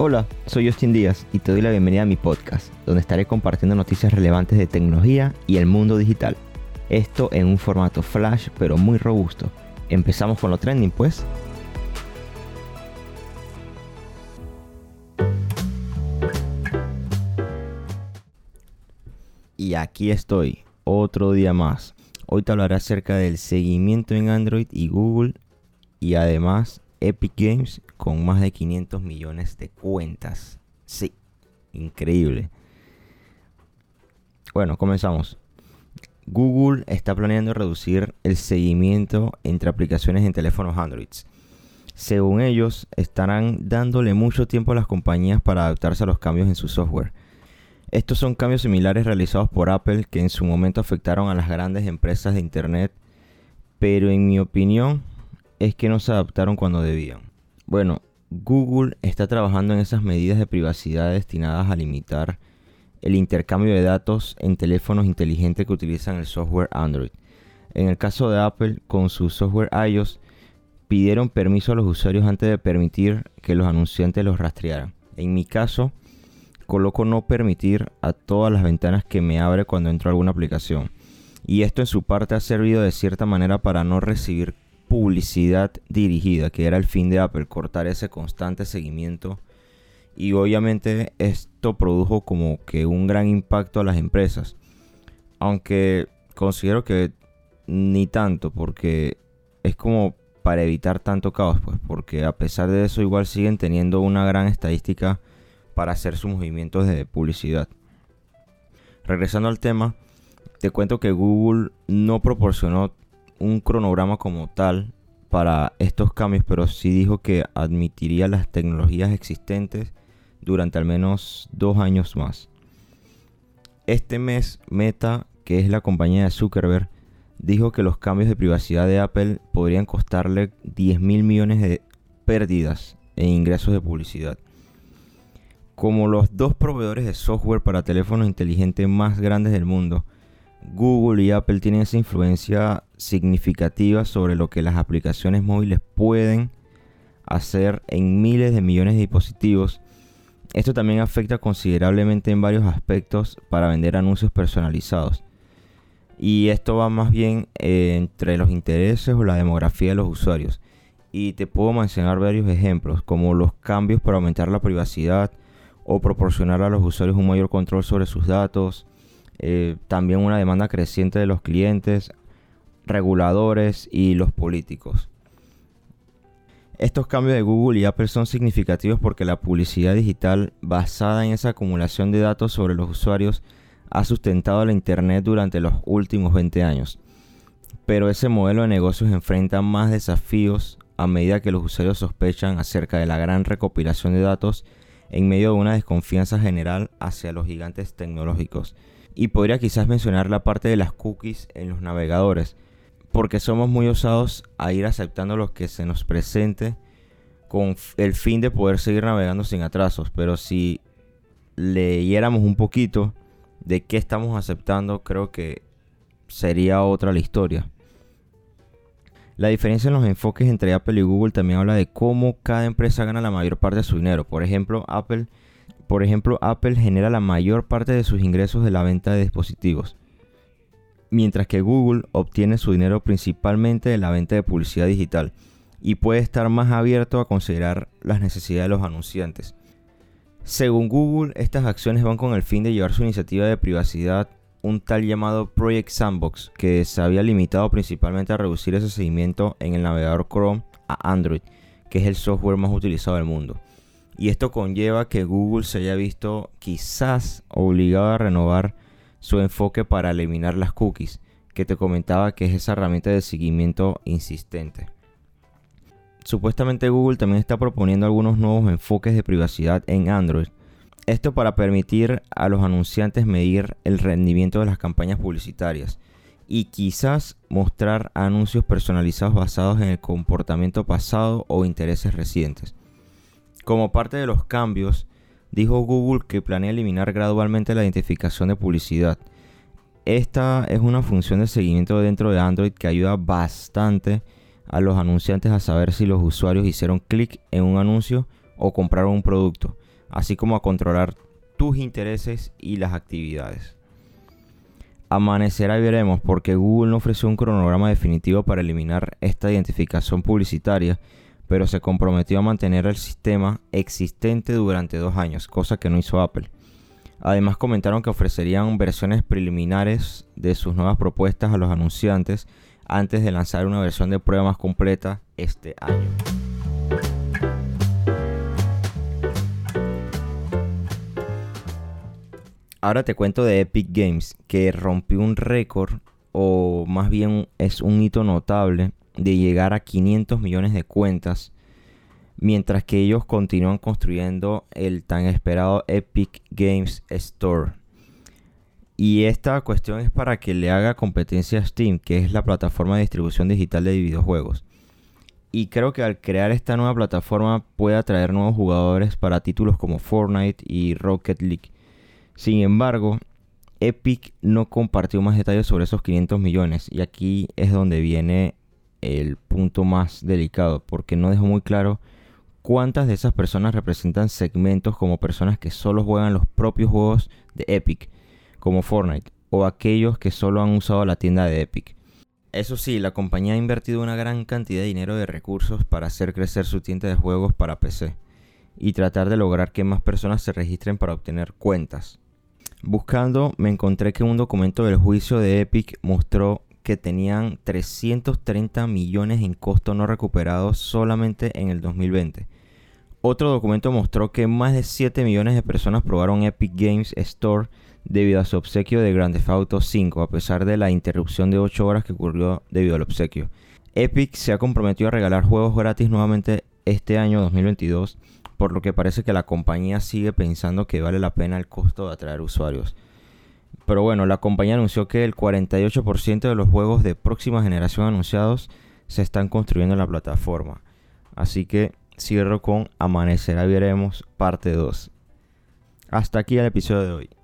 Hola, soy Justin Díaz y te doy la bienvenida a mi podcast, donde estaré compartiendo noticias relevantes de tecnología y el mundo digital. Esto en un formato flash pero muy robusto. Empezamos con lo trending pues. Y aquí estoy, otro día más. Hoy te hablaré acerca del seguimiento en Android y Google y además Epic Games con más de 500 millones de cuentas. Sí, increíble. Bueno, comenzamos. Google está planeando reducir el seguimiento entre aplicaciones en teléfonos Android. Según ellos, estarán dándole mucho tiempo a las compañías para adaptarse a los cambios en su software. Estos son cambios similares realizados por Apple que en su momento afectaron a las grandes empresas de Internet, pero en mi opinión es que no se adaptaron cuando debían. Bueno, Google está trabajando en esas medidas de privacidad destinadas a limitar el intercambio de datos en teléfonos inteligentes que utilizan el software Android. En el caso de Apple, con su software iOS, pidieron permiso a los usuarios antes de permitir que los anunciantes los rastrearan. En mi caso, coloco no permitir a todas las ventanas que me abre cuando entro a alguna aplicación. Y esto en su parte ha servido de cierta manera para no recibir publicidad dirigida, que era el fin de Apple, cortar ese constante seguimiento. Y obviamente esto produjo como que un gran impacto a las empresas. Aunque considero que ni tanto, porque es como para evitar tanto caos, pues, porque a pesar de eso igual siguen teniendo una gran estadística para hacer sus movimientos de publicidad. Regresando al tema, te cuento que Google no proporcionó un cronograma como tal para estos cambios, pero sí dijo que admitiría las tecnologías existentes durante al menos dos años más. Este mes, Meta, que es la compañía de Zuckerberg, dijo que los cambios de privacidad de Apple podrían costarle 10 mil millones de pérdidas en ingresos de publicidad. Como los dos proveedores de software para teléfonos inteligentes más grandes del mundo, Google y Apple tienen esa influencia significativa sobre lo que las aplicaciones móviles pueden hacer en miles de millones de dispositivos. Esto también afecta considerablemente en varios aspectos para vender anuncios personalizados. Y esto va más bien eh, entre los intereses o la demografía de los usuarios. Y te puedo mencionar varios ejemplos, como los cambios para aumentar la privacidad o proporcionar a los usuarios un mayor control sobre sus datos, eh, también una demanda creciente de los clientes, reguladores y los políticos. Estos cambios de Google y Apple son significativos porque la publicidad digital basada en esa acumulación de datos sobre los usuarios ha sustentado la Internet durante los últimos 20 años. Pero ese modelo de negocios enfrenta más desafíos a medida que los usuarios sospechan acerca de la gran recopilación de datos en medio de una desconfianza general hacia los gigantes tecnológicos y podría quizás mencionar la parte de las cookies en los navegadores, porque somos muy osados a ir aceptando lo que se nos presente con el fin de poder seguir navegando sin atrasos, pero si leyéramos un poquito de qué estamos aceptando, creo que sería otra la historia. La diferencia en los enfoques entre Apple y Google también habla de cómo cada empresa gana la mayor parte de su dinero. Por ejemplo, Apple por ejemplo, Apple genera la mayor parte de sus ingresos de la venta de dispositivos, mientras que Google obtiene su dinero principalmente de la venta de publicidad digital y puede estar más abierto a considerar las necesidades de los anunciantes. Según Google, estas acciones van con el fin de llevar su iniciativa de privacidad un tal llamado Project Sandbox, que se había limitado principalmente a reducir ese seguimiento en el navegador Chrome a Android, que es el software más utilizado del mundo y esto conlleva que Google se haya visto quizás obligado a renovar su enfoque para eliminar las cookies, que te comentaba que es esa herramienta de seguimiento insistente. Supuestamente Google también está proponiendo algunos nuevos enfoques de privacidad en Android. Esto para permitir a los anunciantes medir el rendimiento de las campañas publicitarias y quizás mostrar anuncios personalizados basados en el comportamiento pasado o intereses recientes. Como parte de los cambios, dijo Google que planea eliminar gradualmente la identificación de publicidad. Esta es una función de seguimiento dentro de Android que ayuda bastante a los anunciantes a saber si los usuarios hicieron clic en un anuncio o compraron un producto. así como a controlar tus intereses y las actividades. Amanecerá y veremos porque Google no ofreció un cronograma definitivo para eliminar esta identificación publicitaria, pero se comprometió a mantener el sistema existente durante dos años, cosa que no hizo Apple. Además comentaron que ofrecerían versiones preliminares de sus nuevas propuestas a los anunciantes antes de lanzar una versión de prueba más completa este año. Ahora te cuento de Epic Games, que rompió un récord, o más bien es un hito notable, de llegar a 500 millones de cuentas, mientras que ellos continúan construyendo el tan esperado Epic Games Store. Y esta cuestión es para que le haga competencia a Steam, que es la plataforma de distribución digital de videojuegos. Y creo que al crear esta nueva plataforma puede atraer nuevos jugadores para títulos como Fortnite y Rocket League. Sin embargo, Epic no compartió más detalles sobre esos 500 millones y aquí es donde viene el punto más delicado porque no dejó muy claro cuántas de esas personas representan segmentos como personas que solo juegan los propios juegos de Epic como Fortnite o aquellos que solo han usado la tienda de Epic. Eso sí, la compañía ha invertido una gran cantidad de dinero de recursos para hacer crecer su tienda de juegos para PC y tratar de lograr que más personas se registren para obtener cuentas. Buscando me encontré que un documento del juicio de Epic mostró que tenían 330 millones en costos no recuperados solamente en el 2020. Otro documento mostró que más de 7 millones de personas probaron Epic Games Store debido a su obsequio de Grand Theft Auto 5, a pesar de la interrupción de 8 horas que ocurrió debido al obsequio. Epic se ha comprometido a regalar juegos gratis nuevamente este año 2022 por lo que parece que la compañía sigue pensando que vale la pena el costo de atraer usuarios. Pero bueno, la compañía anunció que el 48% de los juegos de próxima generación anunciados se están construyendo en la plataforma. Así que cierro con Amanecerá Veremos parte 2. Hasta aquí el episodio de hoy.